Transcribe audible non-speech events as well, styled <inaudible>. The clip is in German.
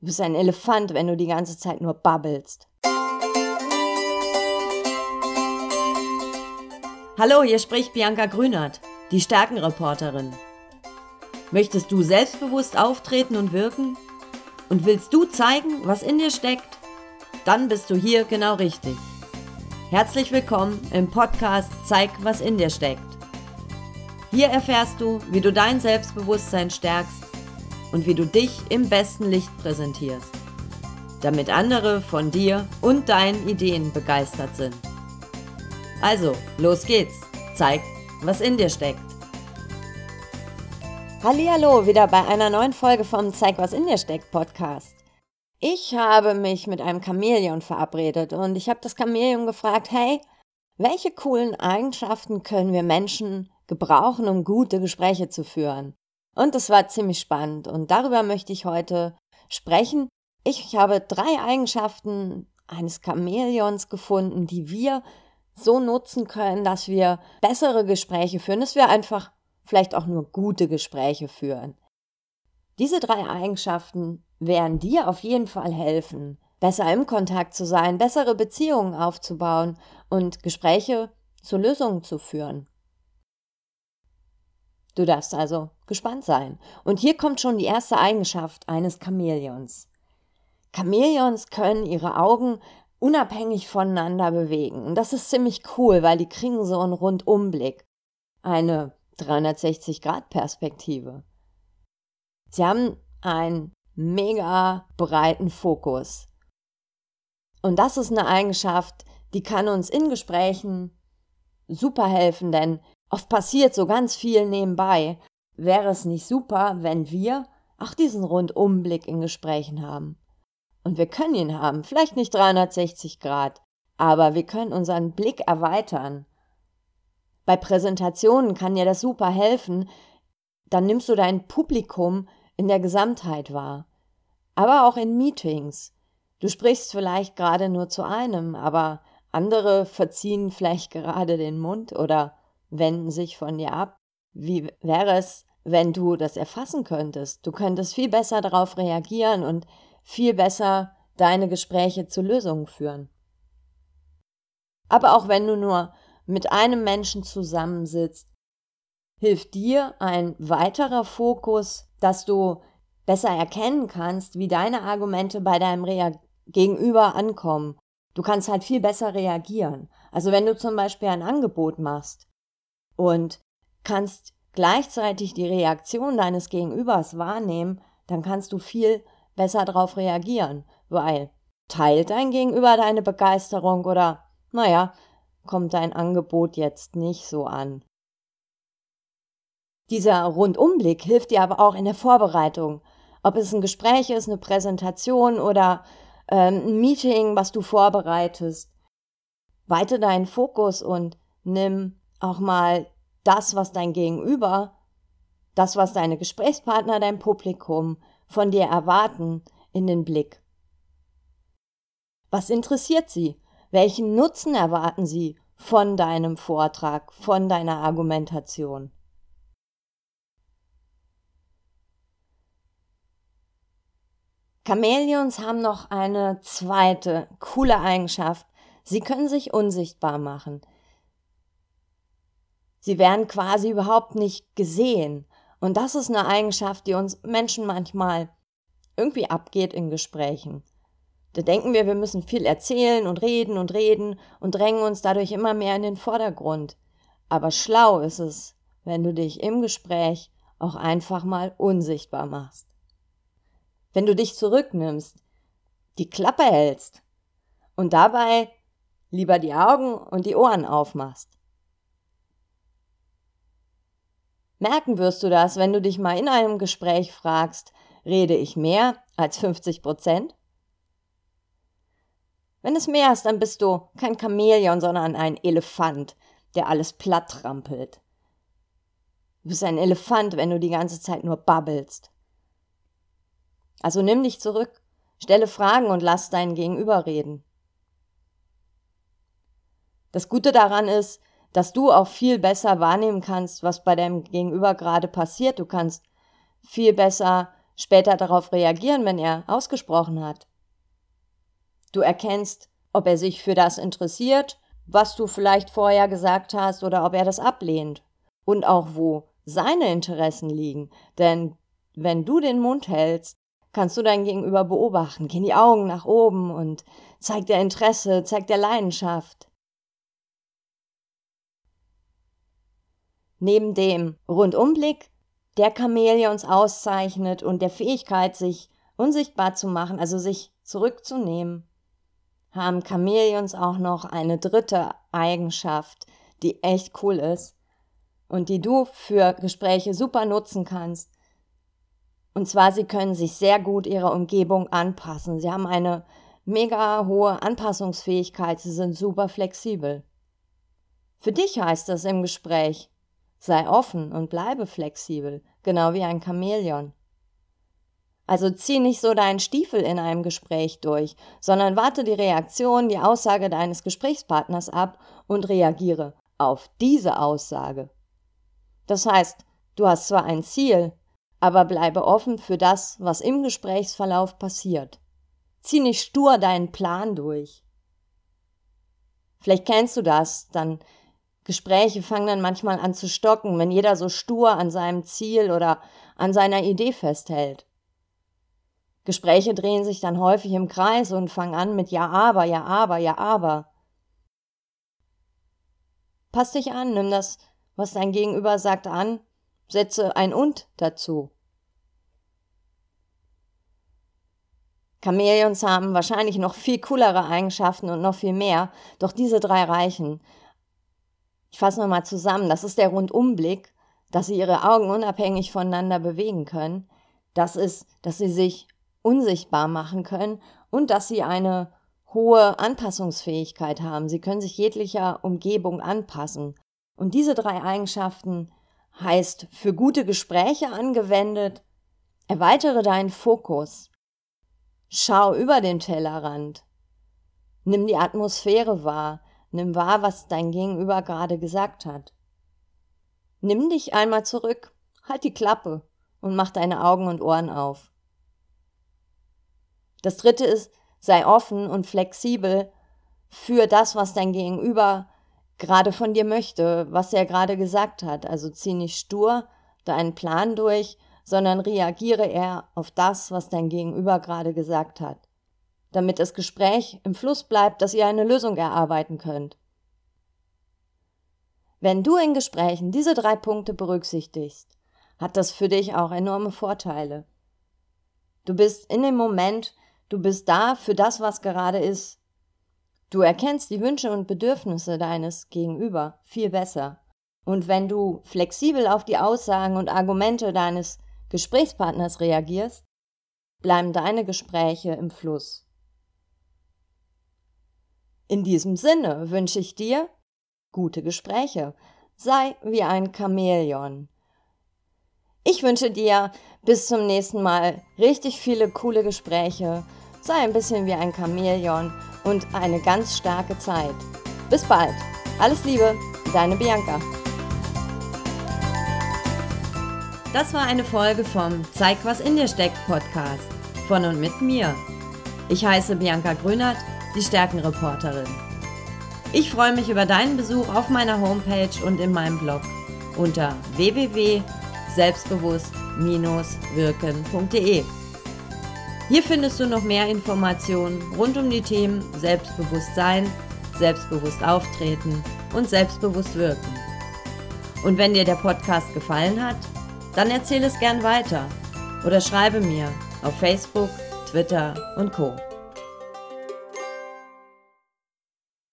Du bist ein Elefant, wenn du die ganze Zeit nur babbelst. Hallo, hier spricht Bianca Grünert, die Stärkenreporterin. Möchtest du selbstbewusst auftreten und wirken? Und willst du zeigen, was in dir steckt? Dann bist du hier genau richtig. Herzlich willkommen im Podcast Zeig, was in dir steckt. Hier erfährst du, wie du dein Selbstbewusstsein stärkst und wie du dich im besten Licht präsentierst, damit andere von dir und deinen Ideen begeistert sind. Also, los geht's. Zeig, was in dir steckt. Hallo, wieder bei einer neuen Folge vom Zeig, was in dir steckt Podcast. Ich habe mich mit einem Chamäleon verabredet und ich habe das Chamäleon gefragt, hey, welche coolen Eigenschaften können wir Menschen gebrauchen, um gute Gespräche zu führen? Und das war ziemlich spannend und darüber möchte ich heute sprechen. Ich habe drei Eigenschaften eines Chamäleons gefunden, die wir so nutzen können, dass wir bessere Gespräche führen, dass wir einfach vielleicht auch nur gute Gespräche führen. Diese drei Eigenschaften werden dir auf jeden Fall helfen, besser im Kontakt zu sein, bessere Beziehungen aufzubauen und Gespräche zu Lösungen zu führen. Du darfst also gespannt sein. Und hier kommt schon die erste Eigenschaft eines Chamäleons. Chamäleons können ihre Augen unabhängig voneinander bewegen. Und das ist ziemlich cool, weil die kriegen so einen Rundumblick. Eine 360-Grad-Perspektive. Sie haben einen mega breiten Fokus. Und das ist eine Eigenschaft, die kann uns in Gesprächen super helfen, denn Oft passiert so ganz viel nebenbei. Wäre es nicht super, wenn wir auch diesen Rundumblick in Gesprächen haben? Und wir können ihn haben, vielleicht nicht 360 Grad, aber wir können unseren Blick erweitern. Bei Präsentationen kann dir das super helfen, dann nimmst du dein Publikum in der Gesamtheit wahr. Aber auch in Meetings. Du sprichst vielleicht gerade nur zu einem, aber andere verziehen vielleicht <laughs> gerade den Mund oder wenden sich von dir ab. Wie wäre es, wenn du das erfassen könntest? Du könntest viel besser darauf reagieren und viel besser deine Gespräche zu Lösungen führen. Aber auch wenn du nur mit einem Menschen zusammensitzt, hilft dir ein weiterer Fokus, dass du besser erkennen kannst, wie deine Argumente bei deinem Rea Gegenüber ankommen. Du kannst halt viel besser reagieren. Also wenn du zum Beispiel ein Angebot machst, und kannst gleichzeitig die Reaktion deines Gegenübers wahrnehmen, dann kannst du viel besser darauf reagieren, weil teilt dein Gegenüber deine Begeisterung oder, naja, kommt dein Angebot jetzt nicht so an. Dieser Rundumblick hilft dir aber auch in der Vorbereitung. Ob es ein Gespräch ist, eine Präsentation oder ähm, ein Meeting, was du vorbereitest. Weite deinen Fokus und nimm auch mal das, was dein Gegenüber, das, was deine Gesprächspartner, dein Publikum von dir erwarten, in den Blick. Was interessiert sie? Welchen Nutzen erwarten sie von deinem Vortrag, von deiner Argumentation? Chamäleons haben noch eine zweite coole Eigenschaft. Sie können sich unsichtbar machen. Sie werden quasi überhaupt nicht gesehen. Und das ist eine Eigenschaft, die uns Menschen manchmal irgendwie abgeht in Gesprächen. Da denken wir, wir müssen viel erzählen und reden und reden und drängen uns dadurch immer mehr in den Vordergrund. Aber schlau ist es, wenn du dich im Gespräch auch einfach mal unsichtbar machst. Wenn du dich zurücknimmst, die Klappe hältst und dabei lieber die Augen und die Ohren aufmachst. Merken wirst du das, wenn du dich mal in einem Gespräch fragst, rede ich mehr als 50 Prozent? Wenn es mehr ist, dann bist du kein Chamäleon, sondern ein Elefant, der alles platt trampelt. Du bist ein Elefant, wenn du die ganze Zeit nur babbelst. Also nimm dich zurück, stelle Fragen und lass deinen Gegenüber reden. Das Gute daran ist, dass du auch viel besser wahrnehmen kannst, was bei deinem Gegenüber gerade passiert. Du kannst viel besser später darauf reagieren, wenn er ausgesprochen hat. Du erkennst, ob er sich für das interessiert, was du vielleicht vorher gesagt hast, oder ob er das ablehnt. Und auch wo seine Interessen liegen. Denn wenn du den Mund hältst, kannst du dein Gegenüber beobachten. Gehen die Augen nach oben und zeigt er Interesse, zeigt er Leidenschaft. Neben dem Rundumblick, der Chamäleons auszeichnet und der Fähigkeit, sich unsichtbar zu machen, also sich zurückzunehmen, haben Chamäleons auch noch eine dritte Eigenschaft, die echt cool ist und die du für Gespräche super nutzen kannst. Und zwar, sie können sich sehr gut ihrer Umgebung anpassen. Sie haben eine mega hohe Anpassungsfähigkeit. Sie sind super flexibel. Für dich heißt das im Gespräch, sei offen und bleibe flexibel, genau wie ein Chamäleon. Also zieh nicht so deinen Stiefel in einem Gespräch durch, sondern warte die Reaktion, die Aussage deines Gesprächspartners ab und reagiere auf diese Aussage. Das heißt, du hast zwar ein Ziel, aber bleibe offen für das, was im Gesprächsverlauf passiert. Zieh nicht stur deinen Plan durch. Vielleicht kennst du das, dann Gespräche fangen dann manchmal an zu stocken, wenn jeder so stur an seinem Ziel oder an seiner Idee festhält. Gespräche drehen sich dann häufig im Kreis und fangen an mit Ja, aber, ja, aber, ja, aber. Pass dich an, nimm das, was dein Gegenüber sagt, an, setze ein Und dazu. Chamäleons haben wahrscheinlich noch viel coolere Eigenschaften und noch viel mehr, doch diese drei reichen. Ich fasse nochmal zusammen. Das ist der Rundumblick, dass sie ihre Augen unabhängig voneinander bewegen können. Das ist, dass sie sich unsichtbar machen können und dass sie eine hohe Anpassungsfähigkeit haben. Sie können sich jeglicher Umgebung anpassen. Und diese drei Eigenschaften heißt für gute Gespräche angewendet, erweitere deinen Fokus. Schau über den Tellerrand. Nimm die Atmosphäre wahr. Nimm wahr, was dein Gegenüber gerade gesagt hat. Nimm dich einmal zurück, halt die Klappe und mach deine Augen und Ohren auf. Das dritte ist, sei offen und flexibel für das, was dein Gegenüber gerade von dir möchte, was er gerade gesagt hat. Also zieh nicht stur deinen Plan durch, sondern reagiere eher auf das, was dein Gegenüber gerade gesagt hat, damit das Gespräch im Fluss bleibt, dass ihr eine Lösung erarbeiten könnt. Wenn du in Gesprächen diese drei Punkte berücksichtigst, hat das für dich auch enorme Vorteile. Du bist in dem Moment, du bist da für das, was gerade ist. Du erkennst die Wünsche und Bedürfnisse deines Gegenüber viel besser. Und wenn du flexibel auf die Aussagen und Argumente deines Gesprächspartners reagierst, bleiben deine Gespräche im Fluss. In diesem Sinne wünsche ich dir gute Gespräche. Sei wie ein Chamäleon. Ich wünsche dir bis zum nächsten Mal richtig viele coole Gespräche. Sei ein bisschen wie ein Chamäleon und eine ganz starke Zeit. Bis bald. Alles Liebe, deine Bianca. Das war eine Folge vom Zeig, was in dir steckt Podcast von und mit mir. Ich heiße Bianca Grünert, die Stärkenreporterin. Ich freue mich über deinen Besuch auf meiner Homepage und in meinem Blog unter www.selbstbewusst-wirken.de. Hier findest du noch mehr Informationen rund um die Themen Selbstbewusstsein, selbstbewusst auftreten und selbstbewusst wirken. Und wenn dir der Podcast gefallen hat, dann erzähle es gern weiter oder schreibe mir auf Facebook, Twitter und Co.